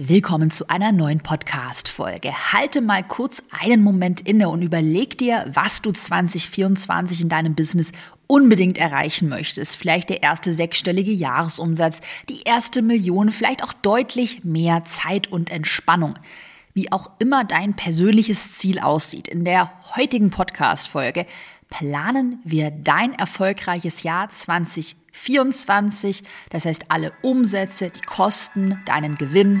Willkommen zu einer neuen Podcast-Folge. Halte mal kurz einen Moment inne und überleg dir, was du 2024 in deinem Business unbedingt erreichen möchtest. Vielleicht der erste sechsstellige Jahresumsatz, die erste Million, vielleicht auch deutlich mehr Zeit und Entspannung. Wie auch immer dein persönliches Ziel aussieht. In der heutigen Podcast-Folge planen wir dein erfolgreiches Jahr 2024. Das heißt, alle Umsätze, die Kosten, deinen Gewinn,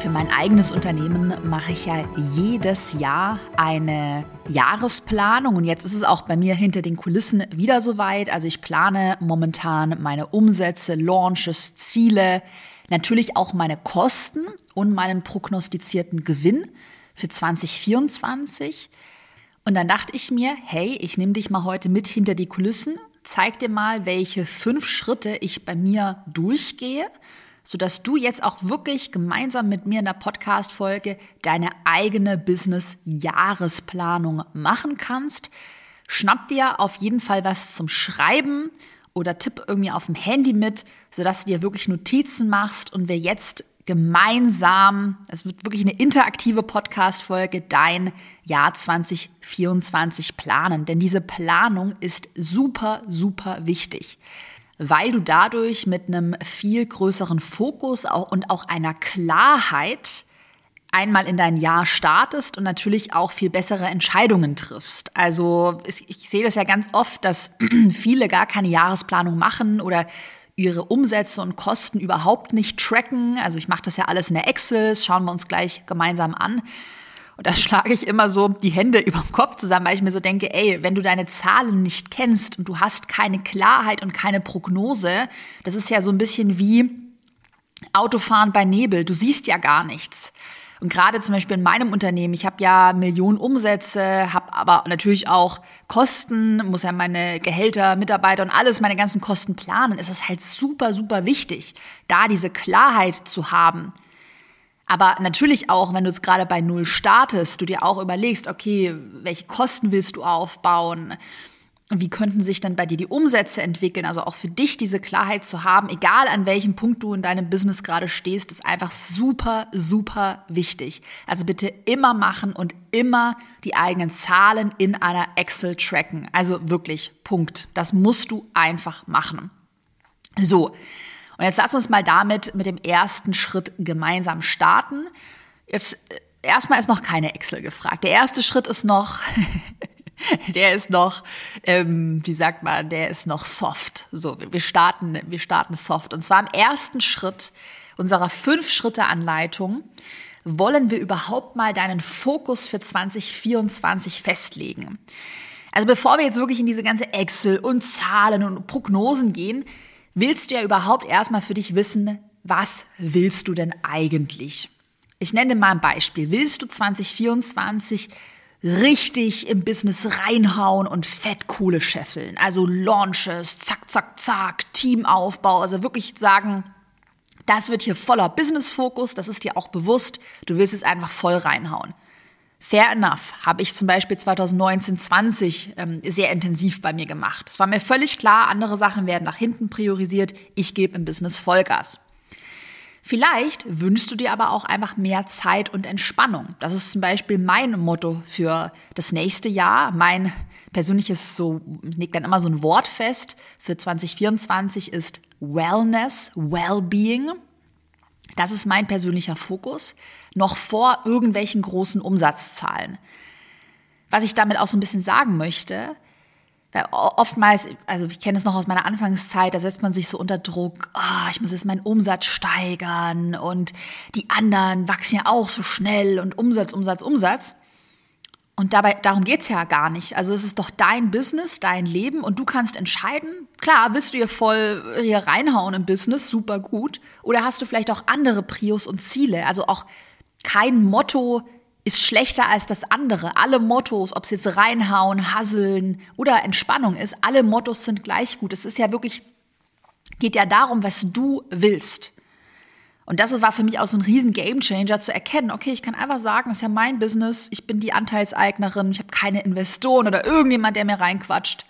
Für mein eigenes Unternehmen mache ich ja jedes Jahr eine Jahresplanung und jetzt ist es auch bei mir hinter den Kulissen wieder soweit. Also ich plane momentan meine Umsätze, Launches, Ziele, natürlich auch meine Kosten und meinen prognostizierten Gewinn für 2024. Und dann dachte ich mir, hey, ich nehme dich mal heute mit hinter die Kulissen, zeig dir mal, welche fünf Schritte ich bei mir durchgehe sodass du jetzt auch wirklich gemeinsam mit mir in der Podcast-Folge deine eigene Business-Jahresplanung machen kannst. Schnapp dir auf jeden Fall was zum Schreiben oder tipp irgendwie auf dem Handy mit, sodass du dir wirklich Notizen machst und wir jetzt gemeinsam, es wird wirklich eine interaktive Podcast-Folge, dein Jahr 2024 planen. Denn diese Planung ist super, super wichtig weil du dadurch mit einem viel größeren Fokus und auch einer Klarheit einmal in dein Jahr startest und natürlich auch viel bessere Entscheidungen triffst. Also ich sehe das ja ganz oft, dass viele gar keine Jahresplanung machen oder ihre Umsätze und Kosten überhaupt nicht tracken. Also ich mache das ja alles in der Excel, das schauen wir uns gleich gemeinsam an. Und da schlage ich immer so die Hände über dem Kopf zusammen, weil ich mir so denke, ey, wenn du deine Zahlen nicht kennst und du hast keine Klarheit und keine Prognose, das ist ja so ein bisschen wie Autofahren bei Nebel. Du siehst ja gar nichts. Und gerade zum Beispiel in meinem Unternehmen, ich habe ja Millionen Umsätze, habe aber natürlich auch Kosten, muss ja meine Gehälter, Mitarbeiter und alles, meine ganzen Kosten planen. Es ist halt super, super wichtig, da diese Klarheit zu haben. Aber natürlich auch, wenn du jetzt gerade bei Null startest, du dir auch überlegst, okay, welche Kosten willst du aufbauen? Wie könnten sich dann bei dir die Umsätze entwickeln? Also auch für dich diese Klarheit zu haben, egal an welchem Punkt du in deinem Business gerade stehst, ist einfach super, super wichtig. Also bitte immer machen und immer die eigenen Zahlen in einer Excel tracken. Also wirklich, Punkt. Das musst du einfach machen. So. Und jetzt lass uns mal damit mit dem ersten Schritt gemeinsam starten. Jetzt äh, erstmal ist noch keine Excel gefragt. Der erste Schritt ist noch, der ist noch, ähm, wie sagt man, der ist noch soft. So, wir starten, wir starten soft. Und zwar im ersten Schritt unserer Fünf-Schritte-Anleitung wollen wir überhaupt mal deinen Fokus für 2024 festlegen. Also bevor wir jetzt wirklich in diese ganze Excel und Zahlen und Prognosen gehen, willst du ja überhaupt erstmal für dich wissen, was willst du denn eigentlich? Ich nenne mal ein Beispiel. Willst du 2024 richtig im Business reinhauen und fett Kohle scheffeln? Also Launches, zack, zack, zack, Teamaufbau, also wirklich sagen, das wird hier voller Business-Fokus, das ist dir auch bewusst, du willst es einfach voll reinhauen. Fair enough habe ich zum Beispiel 2019, 20 ähm, sehr intensiv bei mir gemacht. Es war mir völlig klar, andere Sachen werden nach hinten priorisiert. Ich gebe im Business Vollgas. Vielleicht wünschst du dir aber auch einfach mehr Zeit und Entspannung. Das ist zum Beispiel mein Motto für das nächste Jahr. Mein persönliches, so, ich leg dann immer so ein Wort fest für 2024 ist Wellness, Wellbeing. Das ist mein persönlicher Fokus, noch vor irgendwelchen großen Umsatzzahlen. Was ich damit auch so ein bisschen sagen möchte, weil oftmals, also ich kenne es noch aus meiner Anfangszeit, da setzt man sich so unter Druck, oh, ich muss jetzt meinen Umsatz steigern und die anderen wachsen ja auch so schnell und Umsatz, Umsatz, Umsatz. Und dabei, darum geht's ja gar nicht. Also es ist doch dein Business, dein Leben und du kannst entscheiden, klar, willst du hier voll hier reinhauen im Business, super gut. Oder hast du vielleicht auch andere Prios und Ziele? Also auch kein Motto ist schlechter als das andere. Alle Mottos, ob es jetzt reinhauen, hasseln oder Entspannung ist, alle Mottos sind gleich gut. Es ist ja wirklich geht ja darum, was du willst. Und das war für mich auch so ein riesen Gamechanger zu erkennen, okay, ich kann einfach sagen, das ist ja mein Business, ich bin die Anteilseignerin, ich habe keine Investoren oder irgendjemand, der mir reinquatscht.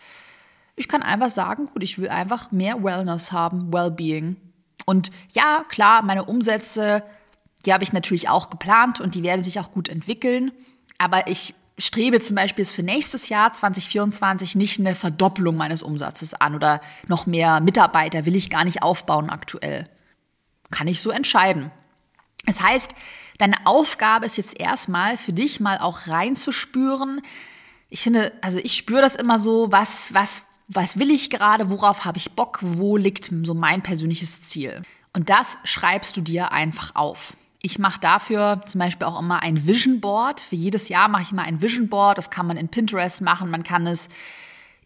Ich kann einfach sagen, gut, ich will einfach mehr Wellness haben, Wellbeing. Und ja, klar, meine Umsätze, die habe ich natürlich auch geplant und die werden sich auch gut entwickeln. Aber ich strebe zum Beispiel für nächstes Jahr 2024 nicht eine Verdopplung meines Umsatzes an oder noch mehr Mitarbeiter will ich gar nicht aufbauen aktuell. Kann ich so entscheiden. Das heißt, deine Aufgabe ist jetzt erstmal für dich mal auch reinzuspüren. Ich finde, also ich spüre das immer so, was, was, was will ich gerade, worauf habe ich Bock, wo liegt so mein persönliches Ziel. Und das schreibst du dir einfach auf. Ich mache dafür zum Beispiel auch immer ein Vision Board. Für jedes Jahr mache ich immer ein Vision Board. Das kann man in Pinterest machen. Man kann es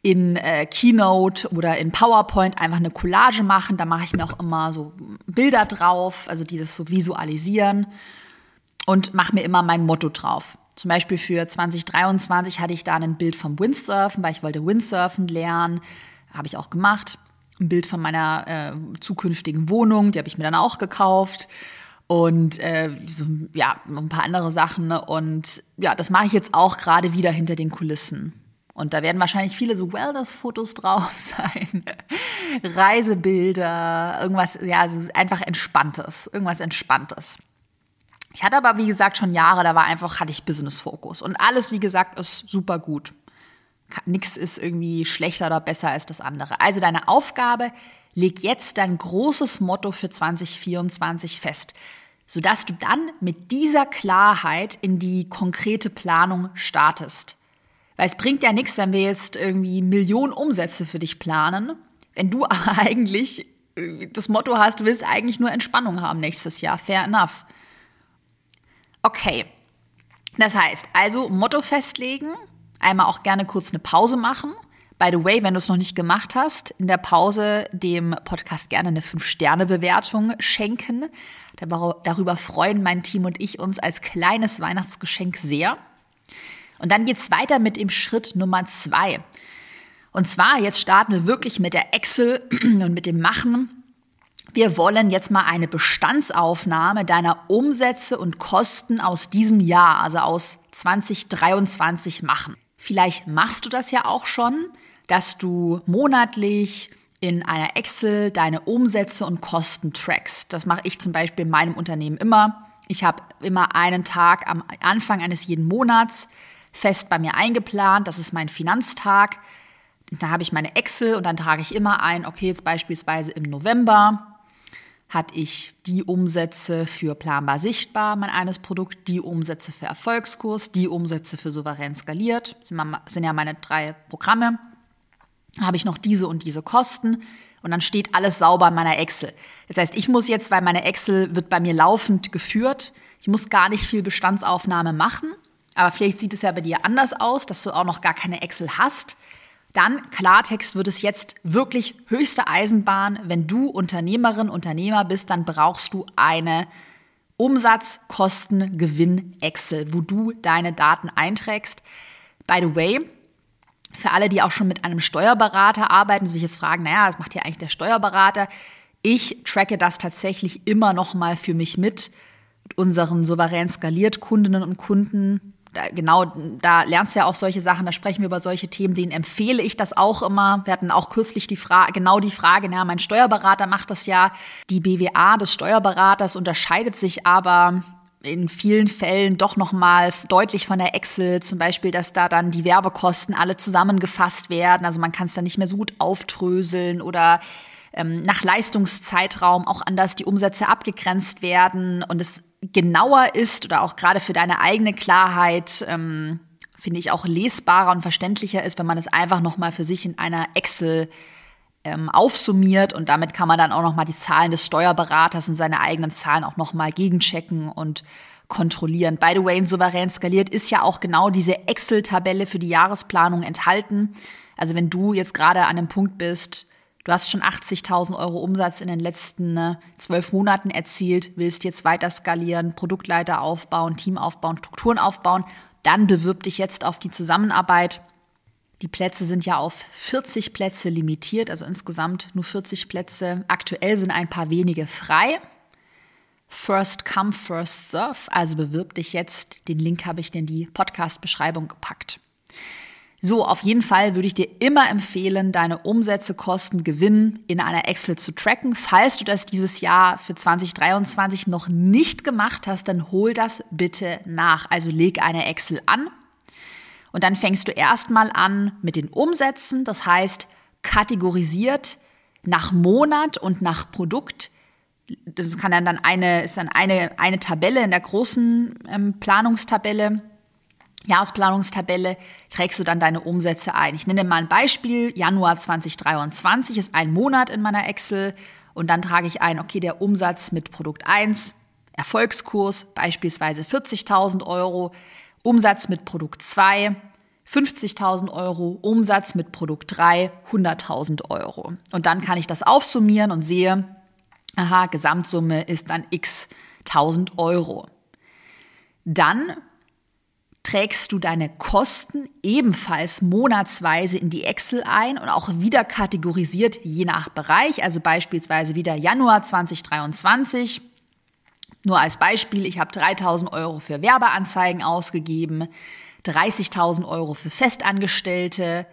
in äh, Keynote oder in PowerPoint einfach eine Collage machen. Da mache ich mir auch immer so Bilder drauf, also die das so visualisieren und mache mir immer mein Motto drauf. Zum Beispiel für 2023 hatte ich da ein Bild vom Windsurfen, weil ich wollte Windsurfen lernen. Habe ich auch gemacht. Ein Bild von meiner äh, zukünftigen Wohnung, die habe ich mir dann auch gekauft. Und äh, so, ja, ein paar andere Sachen. Und ja, das mache ich jetzt auch gerade wieder hinter den Kulissen. Und da werden wahrscheinlich viele so Wellness-Fotos drauf sein, Reisebilder, irgendwas, ja, also einfach Entspanntes, irgendwas Entspanntes. Ich hatte aber, wie gesagt, schon Jahre, da war einfach, hatte ich Business-Fokus. Und alles, wie gesagt, ist super gut. Nichts ist irgendwie schlechter oder besser als das andere. Also deine Aufgabe, leg jetzt dein großes Motto für 2024 fest, sodass du dann mit dieser Klarheit in die konkrete Planung startest. Weil es bringt ja nichts, wenn wir jetzt irgendwie Millionen Umsätze für dich planen, wenn du eigentlich äh, das Motto hast, du willst eigentlich nur Entspannung haben nächstes Jahr. Fair enough. Okay. Das heißt, also Motto festlegen, einmal auch gerne kurz eine Pause machen. By the way, wenn du es noch nicht gemacht hast, in der Pause dem Podcast gerne eine 5-Sterne-Bewertung schenken. Darüber freuen mein Team und ich uns als kleines Weihnachtsgeschenk sehr. Und dann geht's weiter mit dem Schritt Nummer zwei. Und zwar, jetzt starten wir wirklich mit der Excel und mit dem Machen. Wir wollen jetzt mal eine Bestandsaufnahme deiner Umsätze und Kosten aus diesem Jahr, also aus 2023 machen. Vielleicht machst du das ja auch schon, dass du monatlich in einer Excel deine Umsätze und Kosten trackst. Das mache ich zum Beispiel in meinem Unternehmen immer. Ich habe immer einen Tag am Anfang eines jeden Monats, fest bei mir eingeplant. Das ist mein Finanztag. Da habe ich meine Excel und dann trage ich immer ein, okay, jetzt beispielsweise im November hatte ich die Umsätze für planbar sichtbar, mein eines Produkt, die Umsätze für Erfolgskurs, die Umsätze für souverän skaliert, das sind ja meine drei Programme. Da habe ich noch diese und diese Kosten und dann steht alles sauber in meiner Excel. Das heißt, ich muss jetzt, weil meine Excel wird bei mir laufend geführt, ich muss gar nicht viel Bestandsaufnahme machen, aber vielleicht sieht es ja bei dir anders aus, dass du auch noch gar keine Excel hast. Dann, Klartext, wird es jetzt wirklich höchste Eisenbahn. Wenn du Unternehmerin, Unternehmer bist, dann brauchst du eine Umsatz, Kosten, Gewinn Excel, wo du deine Daten einträgst. By the way, für alle, die auch schon mit einem Steuerberater arbeiten, sich jetzt fragen, naja, was macht hier eigentlich der Steuerberater? Ich tracke das tatsächlich immer noch mal für mich mit, mit unseren souverän skaliert Kundinnen und Kunden da, genau, da lernst du ja auch solche Sachen, da sprechen wir über solche Themen, denen empfehle ich das auch immer. Wir hatten auch kürzlich die Frage, genau die Frage, na, mein Steuerberater macht das ja. Die BWA des Steuerberaters unterscheidet sich aber in vielen Fällen doch nochmal deutlich von der Excel, zum Beispiel, dass da dann die Werbekosten alle zusammengefasst werden. Also man kann es dann nicht mehr so gut auftröseln oder ähm, nach Leistungszeitraum auch anders die Umsätze abgegrenzt werden. Und es genauer ist oder auch gerade für deine eigene Klarheit, ähm, finde ich auch lesbarer und verständlicher ist, wenn man es einfach nochmal für sich in einer Excel ähm, aufsummiert und damit kann man dann auch nochmal die Zahlen des Steuerberaters und seine eigenen Zahlen auch nochmal gegenchecken und kontrollieren. By the way, in Souverän skaliert ist ja auch genau diese Excel-Tabelle für die Jahresplanung enthalten. Also wenn du jetzt gerade an einem Punkt bist, Du hast schon 80.000 Euro Umsatz in den letzten ne, zwölf Monaten erzielt, willst jetzt weiter skalieren, Produktleiter aufbauen, Team aufbauen, Strukturen aufbauen. Dann bewirb dich jetzt auf die Zusammenarbeit. Die Plätze sind ja auf 40 Plätze limitiert, also insgesamt nur 40 Plätze. Aktuell sind ein paar wenige frei. First come, first serve. Also bewirb dich jetzt. Den Link habe ich in die Podcast-Beschreibung gepackt. So, auf jeden Fall würde ich dir immer empfehlen, deine Umsätze, Kosten, Gewinn in einer Excel zu tracken. Falls du das dieses Jahr für 2023 noch nicht gemacht hast, dann hol das bitte nach. Also leg eine Excel an und dann fängst du erstmal an mit den Umsätzen, das heißt kategorisiert nach Monat und nach Produkt. Das kann dann, eine, ist dann eine, eine Tabelle in der großen ähm, Planungstabelle Jahresplanungstabelle trägst du dann deine Umsätze ein. Ich nenne mal ein Beispiel. Januar 2023 ist ein Monat in meiner Excel und dann trage ich ein, okay, der Umsatz mit Produkt 1, Erfolgskurs beispielsweise 40.000 Euro, Umsatz mit Produkt 2, 50.000 Euro, Umsatz mit Produkt 3, 100.000 Euro. Und dann kann ich das aufsummieren und sehe, aha, Gesamtsumme ist dann x 1000 Euro. Dann trägst du deine Kosten ebenfalls monatsweise in die Excel ein und auch wieder kategorisiert je nach Bereich. Also beispielsweise wieder Januar 2023. Nur als Beispiel, ich habe 3000 Euro für Werbeanzeigen ausgegeben, 30.000 Euro für Festangestellte,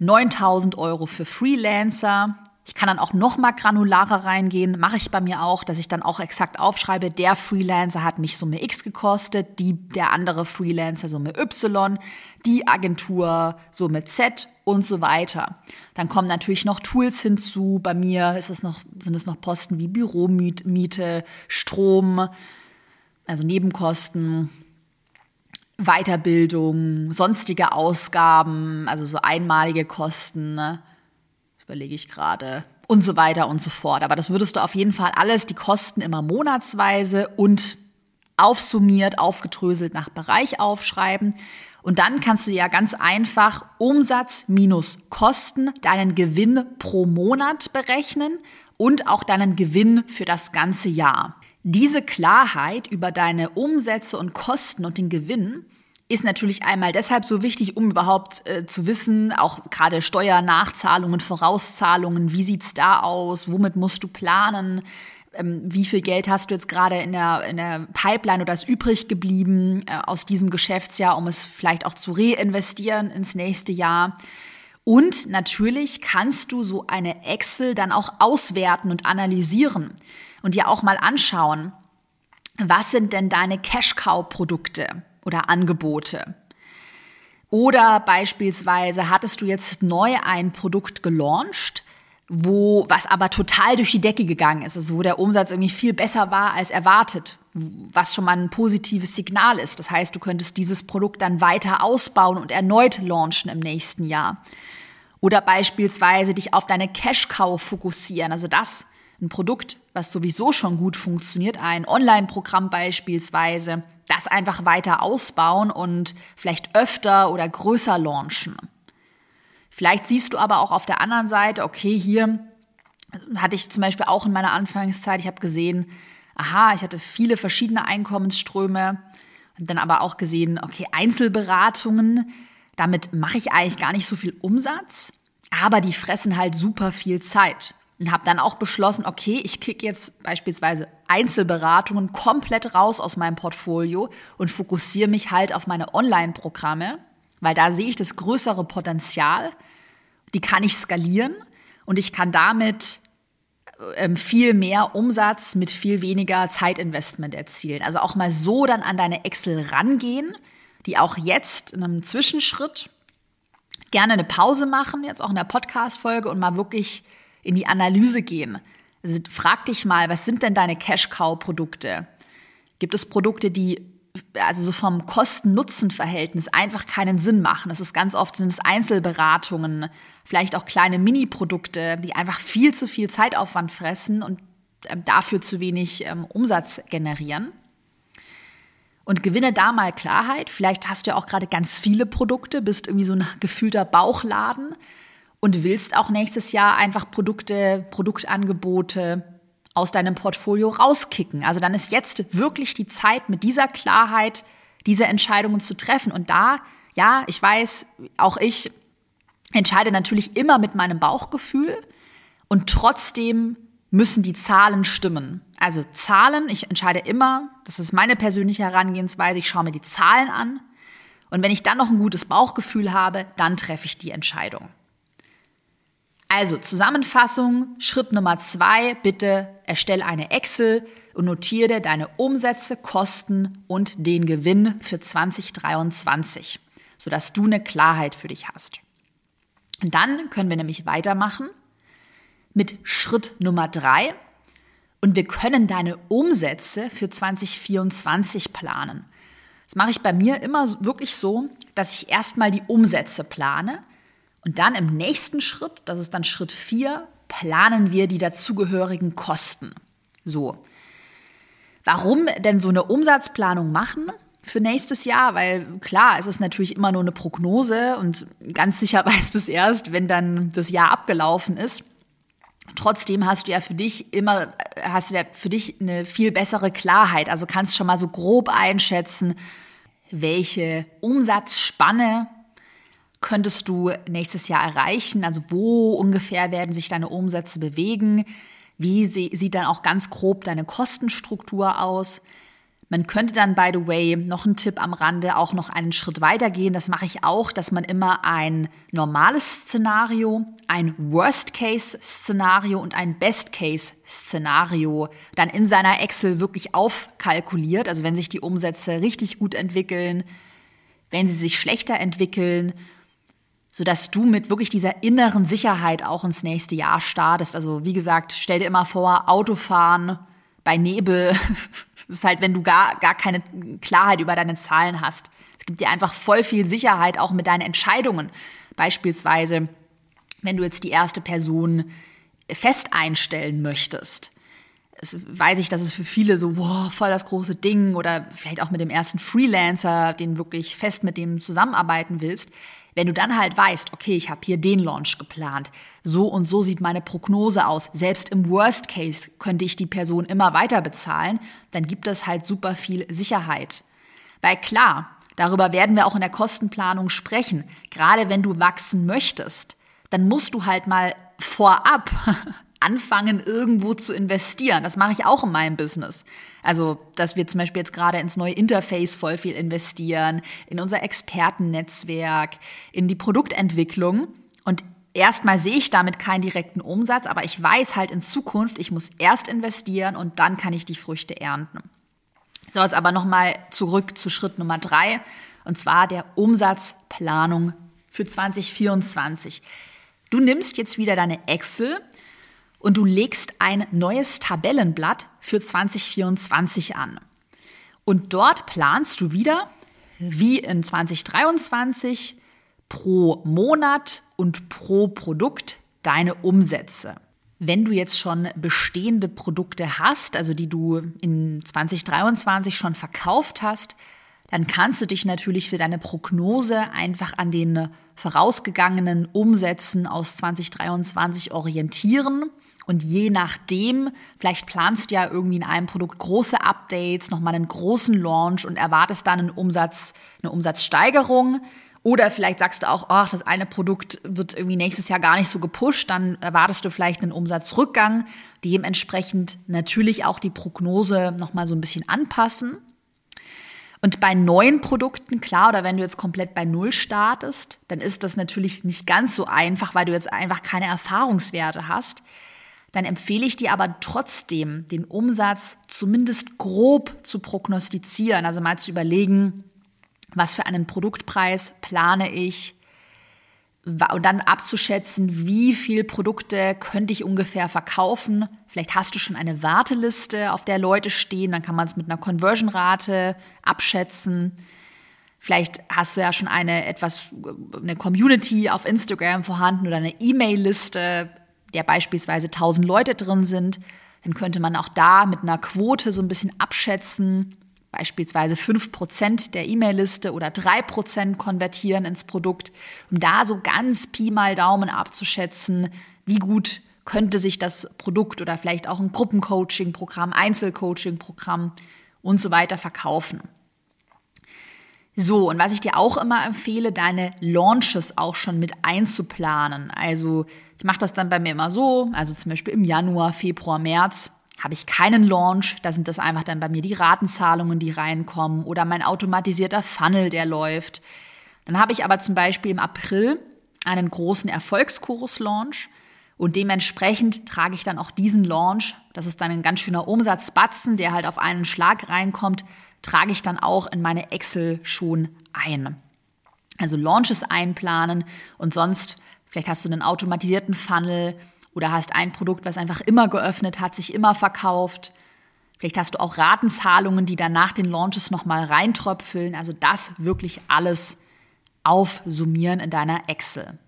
9000 Euro für Freelancer, ich kann dann auch noch mal granularer reingehen, mache ich bei mir auch, dass ich dann auch exakt aufschreibe, der Freelancer hat mich Summe X gekostet, die, der andere Freelancer Summe Y, die Agentur Summe Z und so weiter. Dann kommen natürlich noch Tools hinzu. Bei mir ist es noch, sind es noch Posten wie Büromiete, Strom, also Nebenkosten, Weiterbildung, sonstige Ausgaben, also so einmalige Kosten. Ne? Überlege ich gerade, und so weiter und so fort. Aber das würdest du auf jeden Fall alles, die Kosten immer monatsweise und aufsummiert, aufgedröselt nach Bereich aufschreiben. Und dann kannst du ja ganz einfach Umsatz minus Kosten, deinen Gewinn pro Monat berechnen und auch deinen Gewinn für das ganze Jahr. Diese Klarheit über deine Umsätze und Kosten und den Gewinn ist natürlich einmal deshalb so wichtig, um überhaupt äh, zu wissen, auch gerade Steuernachzahlungen, Vorauszahlungen, wie sieht's da aus, womit musst du planen, ähm, wie viel Geld hast du jetzt gerade in der, in der Pipeline oder ist übrig geblieben äh, aus diesem Geschäftsjahr, um es vielleicht auch zu reinvestieren ins nächste Jahr. Und natürlich kannst du so eine Excel dann auch auswerten und analysieren und dir auch mal anschauen, was sind denn deine Cash-Cow-Produkte? Oder Angebote. Oder beispielsweise hattest du jetzt neu ein Produkt gelauncht, wo was aber total durch die Decke gegangen ist, also wo der Umsatz irgendwie viel besser war als erwartet, was schon mal ein positives Signal ist. Das heißt, du könntest dieses Produkt dann weiter ausbauen und erneut launchen im nächsten Jahr. Oder beispielsweise dich auf deine Cash Cow fokussieren, also das ein Produkt, was sowieso schon gut funktioniert, ein Online-Programm beispielsweise, das einfach weiter ausbauen und vielleicht öfter oder größer launchen. Vielleicht siehst du aber auch auf der anderen Seite, okay, hier hatte ich zum Beispiel auch in meiner Anfangszeit, ich habe gesehen, aha, ich hatte viele verschiedene Einkommensströme und dann aber auch gesehen, okay, Einzelberatungen, damit mache ich eigentlich gar nicht so viel Umsatz, aber die fressen halt super viel Zeit und habe dann auch beschlossen, okay, ich kicke jetzt beispielsweise Einzelberatungen komplett raus aus meinem Portfolio und fokussiere mich halt auf meine Online-Programme, weil da sehe ich das größere Potenzial. Die kann ich skalieren und ich kann damit ähm, viel mehr Umsatz mit viel weniger Zeitinvestment erzielen. Also auch mal so dann an deine Excel rangehen, die auch jetzt in einem Zwischenschritt gerne eine Pause machen, jetzt auch in der Podcast-Folge und mal wirklich in die Analyse gehen. Frag dich mal, was sind denn deine Cash-Cow-Produkte? Gibt es Produkte, die also so vom Kosten-Nutzen-Verhältnis einfach keinen Sinn machen. Das ist ganz oft sind es Einzelberatungen, vielleicht auch kleine Mini-Produkte, die einfach viel zu viel Zeitaufwand fressen und ähm, dafür zu wenig ähm, Umsatz generieren. Und gewinne da mal Klarheit. Vielleicht hast du ja auch gerade ganz viele Produkte, bist irgendwie so ein gefühlter Bauchladen und willst auch nächstes Jahr einfach Produkte, Produktangebote aus deinem Portfolio rauskicken. Also dann ist jetzt wirklich die Zeit, mit dieser Klarheit diese Entscheidungen zu treffen. Und da, ja, ich weiß, auch ich entscheide natürlich immer mit meinem Bauchgefühl und trotzdem müssen die Zahlen stimmen. Also Zahlen, ich entscheide immer, das ist meine persönliche Herangehensweise, ich schaue mir die Zahlen an und wenn ich dann noch ein gutes Bauchgefühl habe, dann treffe ich die Entscheidung. Also Zusammenfassung, Schritt Nummer zwei, bitte erstelle eine Excel und notiere deine Umsätze, Kosten und den Gewinn für 2023, sodass du eine Klarheit für dich hast. Und dann können wir nämlich weitermachen mit Schritt Nummer drei und wir können deine Umsätze für 2024 planen. Das mache ich bei mir immer wirklich so, dass ich erstmal die Umsätze plane und dann im nächsten Schritt, das ist dann Schritt vier, planen wir die dazugehörigen Kosten. So. Warum denn so eine Umsatzplanung machen? für nächstes Jahr, weil klar, es ist natürlich immer nur eine Prognose und ganz sicher weißt du es erst, wenn dann das Jahr abgelaufen ist. Trotzdem hast du ja für dich immer, hast du ja für dich eine viel bessere Klarheit. Also kannst schon mal so grob einschätzen, welche Umsatzspanne könntest du nächstes Jahr erreichen? Also wo ungefähr werden sich deine Umsätze bewegen? Wie sieht dann auch ganz grob deine Kostenstruktur aus? Man könnte dann, by the way, noch ein Tipp am Rande, auch noch einen Schritt weiter gehen. Das mache ich auch, dass man immer ein normales Szenario, ein Worst-Case-Szenario und ein Best-Case-Szenario dann in seiner Excel wirklich aufkalkuliert. Also wenn sich die Umsätze richtig gut entwickeln, wenn sie sich schlechter entwickeln, sodass du mit wirklich dieser inneren Sicherheit auch ins nächste Jahr startest. Also wie gesagt, stell dir immer vor, Autofahren bei Nebel Das ist halt, wenn du gar, gar keine Klarheit über deine Zahlen hast. Es gibt dir einfach voll viel Sicherheit auch mit deinen Entscheidungen. Beispielsweise, wenn du jetzt die erste Person fest einstellen möchtest. Es weiß ich, dass es für viele so, wow, voll das große Ding oder vielleicht auch mit dem ersten Freelancer, den wirklich fest mit dem zusammenarbeiten willst. Wenn du dann halt weißt, okay, ich habe hier den Launch geplant, so und so sieht meine Prognose aus, selbst im Worst Case könnte ich die Person immer weiter bezahlen, dann gibt es halt super viel Sicherheit. Weil klar, darüber werden wir auch in der Kostenplanung sprechen, gerade wenn du wachsen möchtest, dann musst du halt mal vorab anfangen, irgendwo zu investieren. Das mache ich auch in meinem Business. Also, dass wir zum Beispiel jetzt gerade ins neue Interface voll viel investieren, in unser Expertennetzwerk, in die Produktentwicklung. Und erstmal sehe ich damit keinen direkten Umsatz, aber ich weiß halt in Zukunft, ich muss erst investieren und dann kann ich die Früchte ernten. So, jetzt aber nochmal zurück zu Schritt Nummer drei, und zwar der Umsatzplanung für 2024. Du nimmst jetzt wieder deine Excel und du legst ein neues Tabellenblatt für 2024 an. Und dort planst du wieder, wie in 2023, pro Monat und pro Produkt deine Umsätze. Wenn du jetzt schon bestehende Produkte hast, also die du in 2023 schon verkauft hast, dann kannst du dich natürlich für deine Prognose einfach an den vorausgegangenen Umsätzen aus 2023 orientieren und je nachdem, vielleicht planst du ja irgendwie in einem Produkt große Updates, nochmal einen großen Launch und erwartest dann einen Umsatz, eine Umsatzsteigerung. Oder vielleicht sagst du auch, ach, das eine Produkt wird irgendwie nächstes Jahr gar nicht so gepusht, dann erwartest du vielleicht einen Umsatzrückgang. Dementsprechend natürlich auch die Prognose nochmal so ein bisschen anpassen. Und bei neuen Produkten, klar, oder wenn du jetzt komplett bei Null startest, dann ist das natürlich nicht ganz so einfach, weil du jetzt einfach keine Erfahrungswerte hast dann empfehle ich dir aber trotzdem, den Umsatz zumindest grob zu prognostizieren, also mal zu überlegen, was für einen Produktpreis plane ich und dann abzuschätzen, wie viel Produkte könnte ich ungefähr verkaufen. Vielleicht hast du schon eine Warteliste, auf der Leute stehen, dann kann man es mit einer Conversion-Rate abschätzen. Vielleicht hast du ja schon eine etwas eine Community auf Instagram vorhanden oder eine E-Mail-Liste der beispielsweise 1000 Leute drin sind, dann könnte man auch da mit einer Quote so ein bisschen abschätzen, beispielsweise 5% der E-Mail-Liste oder 3% konvertieren ins Produkt, um da so ganz Pi mal Daumen abzuschätzen, wie gut könnte sich das Produkt oder vielleicht auch ein Gruppencoaching-Programm, Einzelcoaching-Programm und so weiter verkaufen. So, und was ich dir auch immer empfehle, deine Launches auch schon mit einzuplanen. Also ich mache das dann bei mir immer so, also zum Beispiel im Januar, Februar, März habe ich keinen Launch, da sind das einfach dann bei mir die Ratenzahlungen, die reinkommen oder mein automatisierter Funnel, der läuft. Dann habe ich aber zum Beispiel im April einen großen Erfolgskurs-Launch und dementsprechend trage ich dann auch diesen Launch, das ist dann ein ganz schöner Umsatzbatzen, der halt auf einen Schlag reinkommt, trage ich dann auch in meine Excel schon ein. Also Launches einplanen und sonst, vielleicht hast du einen automatisierten Funnel oder hast ein Produkt, was einfach immer geöffnet hat, sich immer verkauft. Vielleicht hast du auch Ratenzahlungen, die dann nach den Launches nochmal reintröpfeln. Also das wirklich alles aufsummieren in deiner Excel.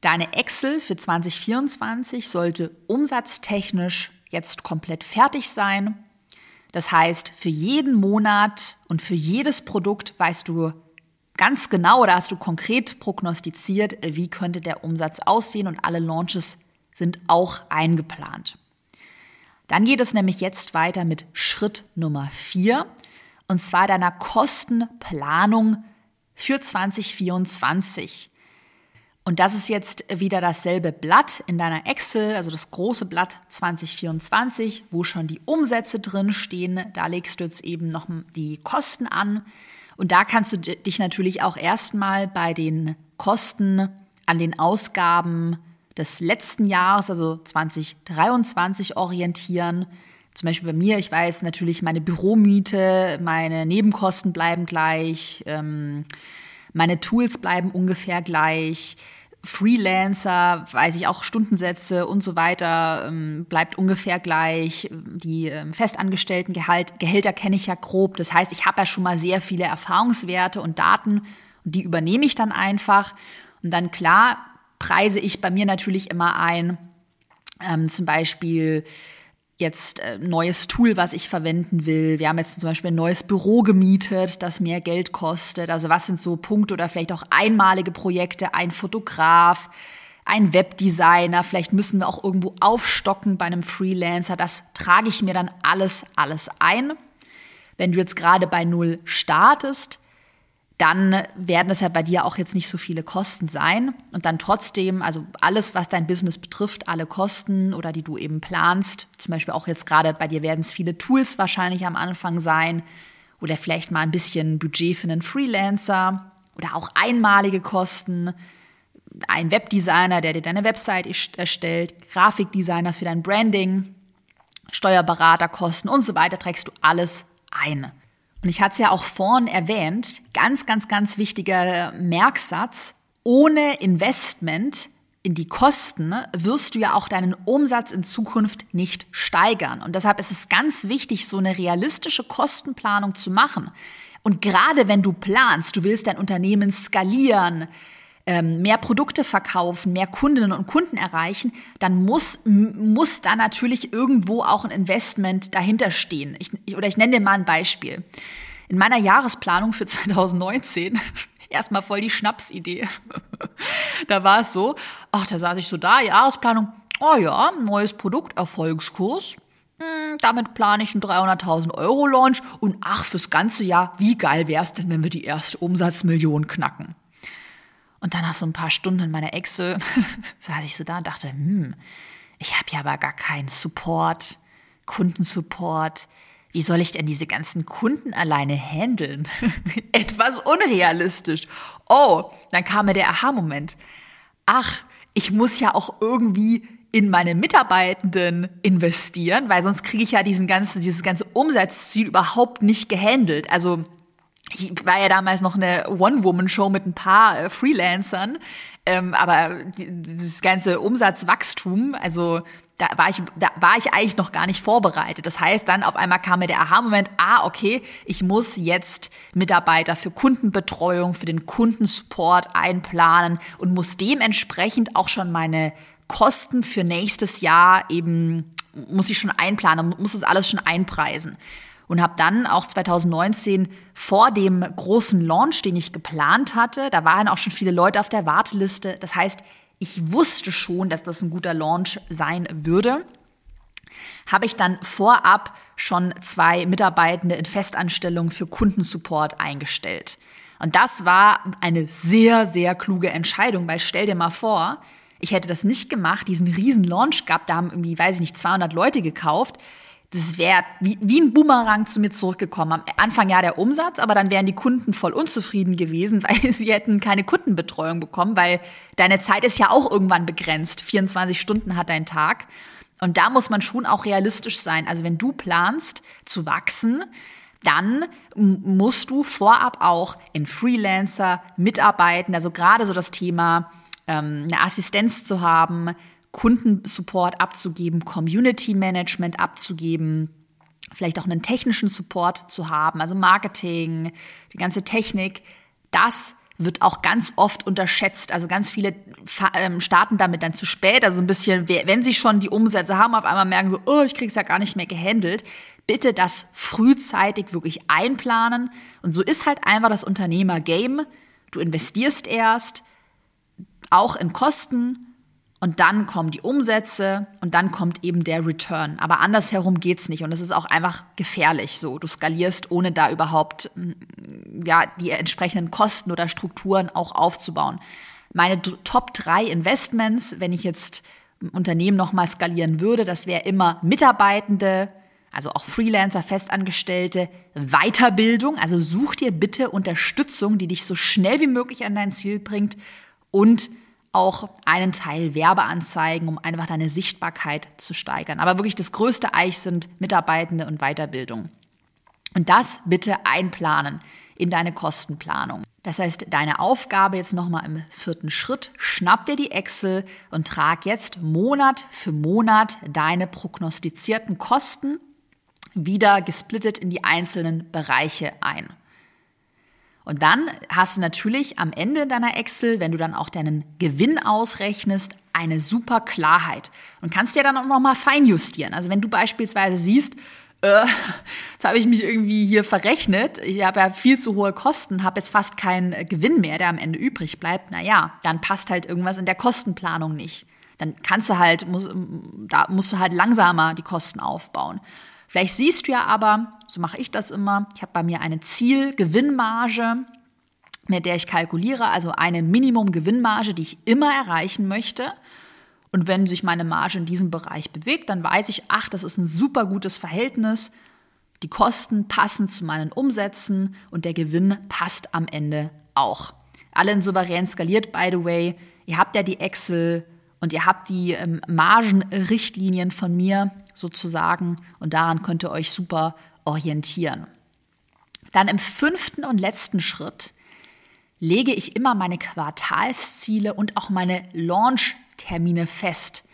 Deine Excel für 2024 sollte umsatztechnisch jetzt komplett fertig sein. Das heißt, für jeden Monat und für jedes Produkt weißt du ganz genau oder hast du konkret prognostiziert, wie könnte der Umsatz aussehen und alle Launches sind auch eingeplant. Dann geht es nämlich jetzt weiter mit Schritt Nummer vier und zwar deiner Kostenplanung für 2024. Und das ist jetzt wieder dasselbe Blatt in deiner Excel, also das große Blatt 2024, wo schon die Umsätze drin stehen. Da legst du jetzt eben noch die Kosten an. Und da kannst du dich natürlich auch erstmal bei den Kosten an den Ausgaben des letzten Jahres, also 2023, orientieren. Zum Beispiel bei mir, ich weiß natürlich, meine Büromiete, meine Nebenkosten bleiben gleich, ähm, meine Tools bleiben ungefähr gleich. Freelancer, weiß ich auch, Stundensätze und so weiter, ähm, bleibt ungefähr gleich. Die ähm, festangestellten Gehalt, Gehälter kenne ich ja grob. Das heißt, ich habe ja schon mal sehr viele Erfahrungswerte und Daten und die übernehme ich dann einfach. Und dann klar preise ich bei mir natürlich immer ein, ähm, zum Beispiel jetzt äh, neues Tool, was ich verwenden will. Wir haben jetzt zum Beispiel ein neues Büro gemietet, das mehr Geld kostet. Also was sind so Punkte oder vielleicht auch einmalige Projekte, ein Fotograf, ein Webdesigner, vielleicht müssen wir auch irgendwo aufstocken bei einem Freelancer. Das trage ich mir dann alles, alles ein. Wenn du jetzt gerade bei Null startest, dann werden es ja bei dir auch jetzt nicht so viele Kosten sein. Und dann trotzdem, also alles, was dein Business betrifft, alle Kosten oder die du eben planst, zum Beispiel auch jetzt gerade bei dir werden es viele Tools wahrscheinlich am Anfang sein oder vielleicht mal ein bisschen Budget für einen Freelancer oder auch einmalige Kosten, ein Webdesigner, der dir deine Website erstellt, Grafikdesigner für dein Branding, Steuerberaterkosten und so weiter, trägst du alles ein. Und ich hatte es ja auch vorhin erwähnt, ganz, ganz, ganz wichtiger Merksatz, ohne Investment in die Kosten wirst du ja auch deinen Umsatz in Zukunft nicht steigern. Und deshalb ist es ganz wichtig, so eine realistische Kostenplanung zu machen. Und gerade wenn du planst, du willst dein Unternehmen skalieren, ähm, mehr Produkte verkaufen, mehr Kundinnen und Kunden erreichen, dann muss, muss da natürlich irgendwo auch ein Investment dahinter stehen. Ich, oder ich nenne dir mal ein Beispiel. In meiner Jahresplanung für 2019 erstmal voll die Schnapsidee. da war es so, ach, da saß ich so da, Jahresplanung, oh ja, neues Produkt, Erfolgskurs. Hm, damit plane ich einen 300.000 Euro Launch und ach, fürs ganze Jahr, wie geil wäre es denn, wenn wir die erste Umsatzmillion knacken? Und dann nach so ein paar Stunden in meiner Excel saß ich so da und dachte, hm, ich habe ja aber gar keinen Support, Kundensupport. Wie soll ich denn diese ganzen Kunden alleine handeln? Etwas unrealistisch. Oh, dann kam mir der Aha-Moment. Ach, ich muss ja auch irgendwie in meine Mitarbeitenden investieren, weil sonst kriege ich ja diesen ganzen, dieses ganze Umsatzziel überhaupt nicht gehandelt. Also ich war ja damals noch eine One-Woman-Show mit ein paar äh, Freelancern, ähm, aber dieses ganze Umsatzwachstum, also da war ich, da war ich eigentlich noch gar nicht vorbereitet. Das heißt, dann auf einmal kam mir der Aha-Moment, ah, okay, ich muss jetzt Mitarbeiter für Kundenbetreuung, für den Kundensupport einplanen und muss dementsprechend auch schon meine Kosten für nächstes Jahr eben, muss ich schon einplanen, muss das alles schon einpreisen und habe dann auch 2019 vor dem großen Launch, den ich geplant hatte, da waren auch schon viele Leute auf der Warteliste. Das heißt, ich wusste schon, dass das ein guter Launch sein würde. Habe ich dann vorab schon zwei Mitarbeitende in Festanstellung für Kundensupport eingestellt. Und das war eine sehr, sehr kluge Entscheidung, weil stell dir mal vor, ich hätte das nicht gemacht, diesen riesen Launch gehabt, da haben irgendwie, weiß ich nicht, 200 Leute gekauft. Das wäre wie, wie ein Boomerang zu mir zurückgekommen. Am Anfang ja der Umsatz, aber dann wären die Kunden voll unzufrieden gewesen, weil sie hätten keine Kundenbetreuung bekommen, weil deine Zeit ist ja auch irgendwann begrenzt. 24 Stunden hat dein Tag. Und da muss man schon auch realistisch sein. Also wenn du planst zu wachsen, dann musst du vorab auch in Freelancer mitarbeiten. Also gerade so das Thema ähm, eine Assistenz zu haben, Kundensupport abzugeben, Community Management abzugeben, vielleicht auch einen technischen Support zu haben, also Marketing, die ganze Technik. Das wird auch ganz oft unterschätzt. Also ganz viele ähm, starten damit dann zu spät. Also ein bisschen, wenn sie schon die Umsätze haben, auf einmal merken so, oh, ich krieg's ja gar nicht mehr gehandelt. Bitte das frühzeitig wirklich einplanen. Und so ist halt einfach das Unternehmer-Game. Du investierst erst, auch in Kosten, und dann kommen die Umsätze und dann kommt eben der Return. Aber andersherum geht's nicht und es ist auch einfach gefährlich so. Du skalierst, ohne da überhaupt mm, ja, die entsprechenden Kosten oder Strukturen auch aufzubauen. Meine Top drei Investments, wenn ich jetzt ein Unternehmen nochmal skalieren würde, das wäre immer Mitarbeitende, also auch Freelancer, Festangestellte, Weiterbildung. Also such dir bitte Unterstützung, die dich so schnell wie möglich an dein Ziel bringt und auch einen Teil Werbeanzeigen, um einfach deine Sichtbarkeit zu steigern. Aber wirklich das größte Eich sind Mitarbeitende und Weiterbildung. Und das bitte einplanen in deine Kostenplanung. Das heißt, deine Aufgabe jetzt nochmal im vierten Schritt, schnapp dir die Excel und trag jetzt Monat für Monat deine prognostizierten Kosten wieder gesplittet in die einzelnen Bereiche ein. Und dann hast du natürlich am Ende deiner Excel, wenn du dann auch deinen Gewinn ausrechnest, eine super Klarheit und kannst dir dann auch nochmal feinjustieren. Also wenn du beispielsweise siehst, äh, jetzt habe ich mich irgendwie hier verrechnet, ich habe ja viel zu hohe Kosten, habe jetzt fast keinen Gewinn mehr, der am Ende übrig bleibt, naja, dann passt halt irgendwas in der Kostenplanung nicht. Dann kannst du halt, muss, da musst du halt langsamer die Kosten aufbauen. Vielleicht siehst du ja aber, so mache ich das immer, ich habe bei mir eine Zielgewinnmarge, mit der ich kalkuliere, also eine Minimum-Gewinnmarge, die ich immer erreichen möchte. Und wenn sich meine Marge in diesem Bereich bewegt, dann weiß ich, ach, das ist ein super gutes Verhältnis. Die Kosten passen zu meinen Umsätzen und der Gewinn passt am Ende auch. Alle in souverän skaliert, by the way. Ihr habt ja die Excel und ihr habt die ähm, Margenrichtlinien von mir sozusagen und daran könnt ihr euch super orientieren. Dann im fünften und letzten Schritt lege ich immer meine Quartalsziele und auch meine Launch-Termine fest.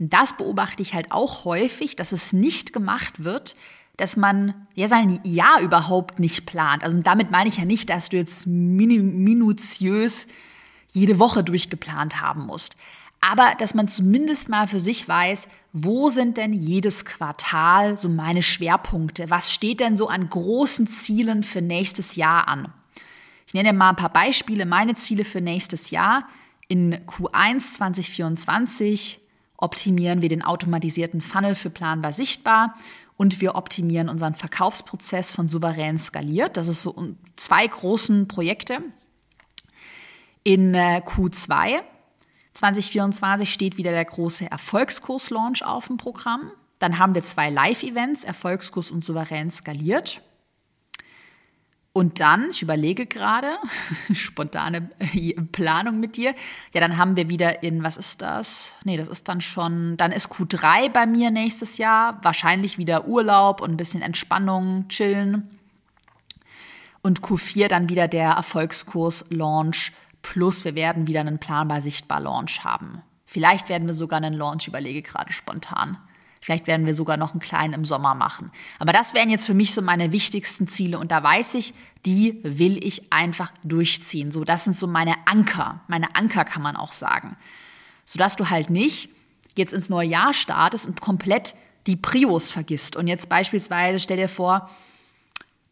Und das beobachte ich halt auch häufig, dass es nicht gemacht wird, dass man ja sein Jahr überhaupt nicht plant. Also damit meine ich ja nicht, dass du jetzt minutiös jede Woche durchgeplant haben musst aber dass man zumindest mal für sich weiß, wo sind denn jedes Quartal so meine Schwerpunkte? Was steht denn so an großen Zielen für nächstes Jahr an? Ich nenne mal ein paar Beispiele. Meine Ziele für nächstes Jahr. In Q1 2024 optimieren wir den automatisierten Funnel für planbar sichtbar und wir optimieren unseren Verkaufsprozess von souverän skaliert. Das ist so zwei großen Projekte. In äh, Q2 2024 steht wieder der große Erfolgskurs-Launch auf dem Programm. Dann haben wir zwei Live-Events, Erfolgskurs und souverän skaliert. Und dann, ich überlege gerade, spontane Planung mit dir, ja, dann haben wir wieder in, was ist das? Nee, das ist dann schon, dann ist Q3 bei mir nächstes Jahr, wahrscheinlich wieder Urlaub und ein bisschen Entspannung, chillen. Und Q4 dann wieder der Erfolgskurs-Launch Plus wir werden wieder einen planbar sichtbar Launch haben. Vielleicht werden wir sogar einen Launch, überlege gerade spontan. Vielleicht werden wir sogar noch einen kleinen im Sommer machen. Aber das wären jetzt für mich so meine wichtigsten Ziele. Und da weiß ich, die will ich einfach durchziehen. So, das sind so meine Anker. Meine Anker kann man auch sagen. Sodass du halt nicht jetzt ins neue Jahr startest und komplett die Prios vergisst. Und jetzt beispielsweise stell dir vor,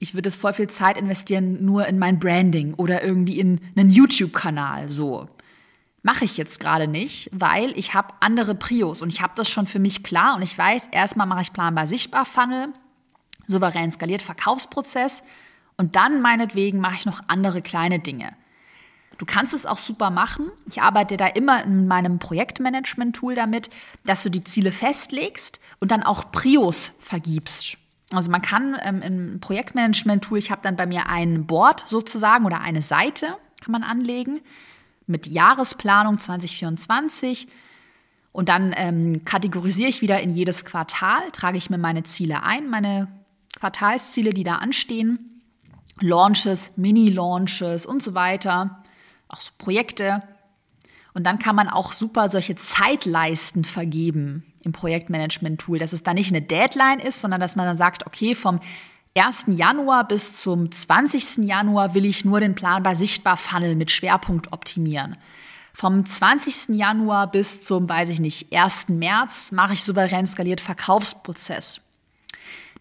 ich würde es voll viel Zeit investieren nur in mein Branding oder irgendwie in einen YouTube-Kanal so. Mache ich jetzt gerade nicht, weil ich habe andere Prios und ich habe das schon für mich klar und ich weiß, erstmal mache ich planbar sichtbar Funnel, souverän skaliert Verkaufsprozess Und dann meinetwegen mache ich noch andere kleine Dinge. Du kannst es auch super machen. Ich arbeite da immer in meinem Projektmanagement-Tool damit, dass du die Ziele festlegst und dann auch Prios vergibst. Also man kann ähm, im Projektmanagement-Tool, ich habe dann bei mir ein Board sozusagen oder eine Seite, kann man anlegen mit Jahresplanung 2024. Und dann ähm, kategorisiere ich wieder in jedes Quartal, trage ich mir meine Ziele ein, meine Quartalsziele, die da anstehen, Launches, Mini-Launches und so weiter, auch so Projekte. Und dann kann man auch super solche Zeitleisten vergeben im Projektmanagement-Tool, dass es da nicht eine Deadline ist, sondern dass man dann sagt, okay, vom 1. Januar bis zum 20. Januar will ich nur den planbar sichtbar Funnel mit Schwerpunkt optimieren. Vom 20. Januar bis zum, weiß ich nicht, 1. März mache ich souverän skaliert Verkaufsprozess.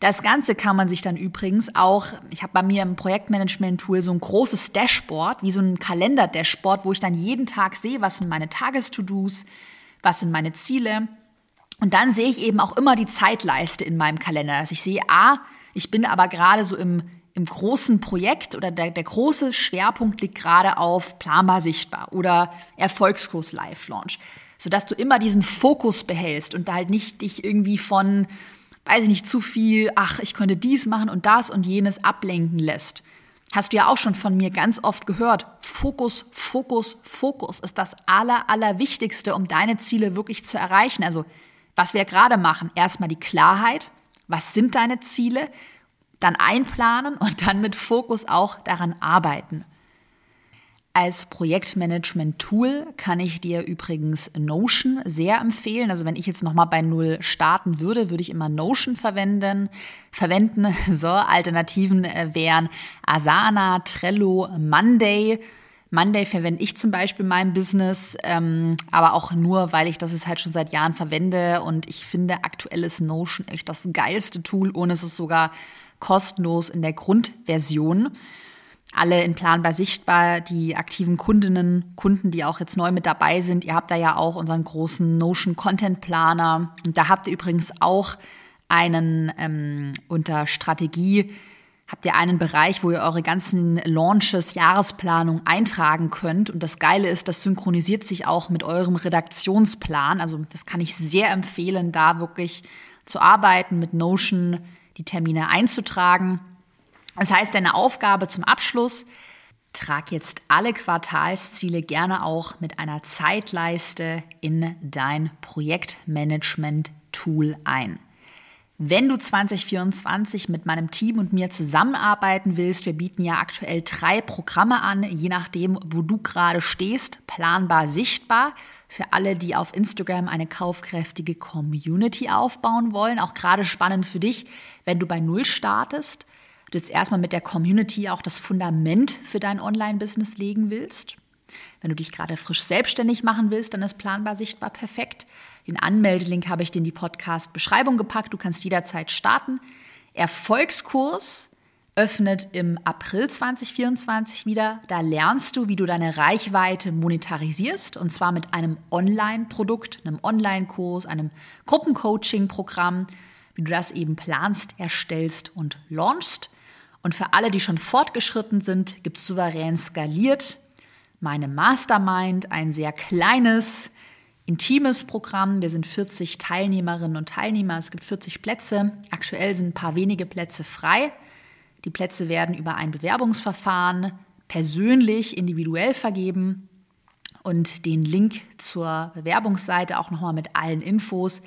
Das Ganze kann man sich dann übrigens auch, ich habe bei mir im Projektmanagement-Tool so ein großes Dashboard, wie so ein Kalender-Dashboard, wo ich dann jeden Tag sehe, was sind meine Tages-To-Dos, was sind meine Ziele. Und dann sehe ich eben auch immer die Zeitleiste in meinem Kalender, dass ich sehe, ah, ich bin aber gerade so im, im großen Projekt oder der, der große Schwerpunkt liegt gerade auf planbar sichtbar oder Erfolgskurs Live Launch, sodass du immer diesen Fokus behältst und da halt nicht dich irgendwie von, weiß ich nicht, zu viel, ach, ich könnte dies machen und das und jenes ablenken lässt. Hast du ja auch schon von mir ganz oft gehört. Fokus, Fokus, Fokus ist das aller, allerwichtigste, um deine Ziele wirklich zu erreichen. Also, was wir gerade machen, erstmal die Klarheit, was sind deine Ziele, dann einplanen und dann mit Fokus auch daran arbeiten. Als Projektmanagement-Tool kann ich dir übrigens Notion sehr empfehlen. Also wenn ich jetzt nochmal bei Null starten würde, würde ich immer Notion verwenden. Verwenden. So, Alternativen äh, wären Asana, Trello, Monday. Monday verwende ich zum Beispiel in meinem Business, ähm, aber auch nur, weil ich das halt schon seit Jahren verwende und ich finde aktuell ist Notion echt das geilste Tool und es ist sogar kostenlos in der Grundversion. Alle in Planbar sichtbar, die aktiven Kundinnen, Kunden, die auch jetzt neu mit dabei sind. Ihr habt da ja auch unseren großen Notion Content Planer und da habt ihr übrigens auch einen ähm, unter Strategie habt ihr einen Bereich, wo ihr eure ganzen Launches, Jahresplanung eintragen könnt. Und das Geile ist, das synchronisiert sich auch mit eurem Redaktionsplan. Also das kann ich sehr empfehlen, da wirklich zu arbeiten, mit Notion die Termine einzutragen. Das heißt, deine Aufgabe zum Abschluss, trag jetzt alle Quartalsziele gerne auch mit einer Zeitleiste in dein Projektmanagement-Tool ein. Wenn du 2024 mit meinem Team und mir zusammenarbeiten willst, wir bieten ja aktuell drei Programme an, je nachdem, wo du gerade stehst, planbar sichtbar. Für alle, die auf Instagram eine kaufkräftige Community aufbauen wollen, auch gerade spannend für dich, wenn du bei Null startest, du jetzt erstmal mit der Community auch das Fundament für dein Online-Business legen willst. Wenn du dich gerade frisch selbstständig machen willst, dann ist planbar sichtbar perfekt. Den Anmeldelink habe ich dir in die Podcast-Beschreibung gepackt. Du kannst jederzeit starten. Erfolgskurs öffnet im April 2024 wieder. Da lernst du, wie du deine Reichweite monetarisierst und zwar mit einem Online-Produkt, einem Online-Kurs, einem Gruppencoaching-Programm, wie du das eben planst, erstellst und launchst. Und für alle, die schon fortgeschritten sind, gibt es souverän skaliert meine Mastermind, ein sehr kleines, intimes Programm. Wir sind 40 Teilnehmerinnen und Teilnehmer. Es gibt 40 Plätze. Aktuell sind ein paar wenige Plätze frei. Die Plätze werden über ein Bewerbungsverfahren persönlich, individuell vergeben. Und den Link zur Bewerbungsseite auch nochmal mit allen Infos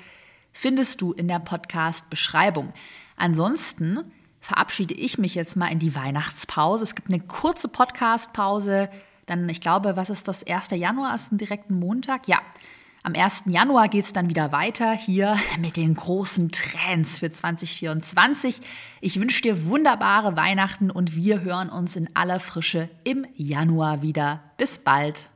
findest du in der Podcast-Beschreibung. Ansonsten verabschiede ich mich jetzt mal in die Weihnachtspause. Es gibt eine kurze Podcast-Pause. Dann, ich glaube, was ist das? 1. Januar ist ein direkten Montag? Ja. Am 1. Januar geht es dann wieder weiter hier mit den großen Trends für 2024. Ich wünsche dir wunderbare Weihnachten und wir hören uns in aller Frische im Januar wieder. Bis bald.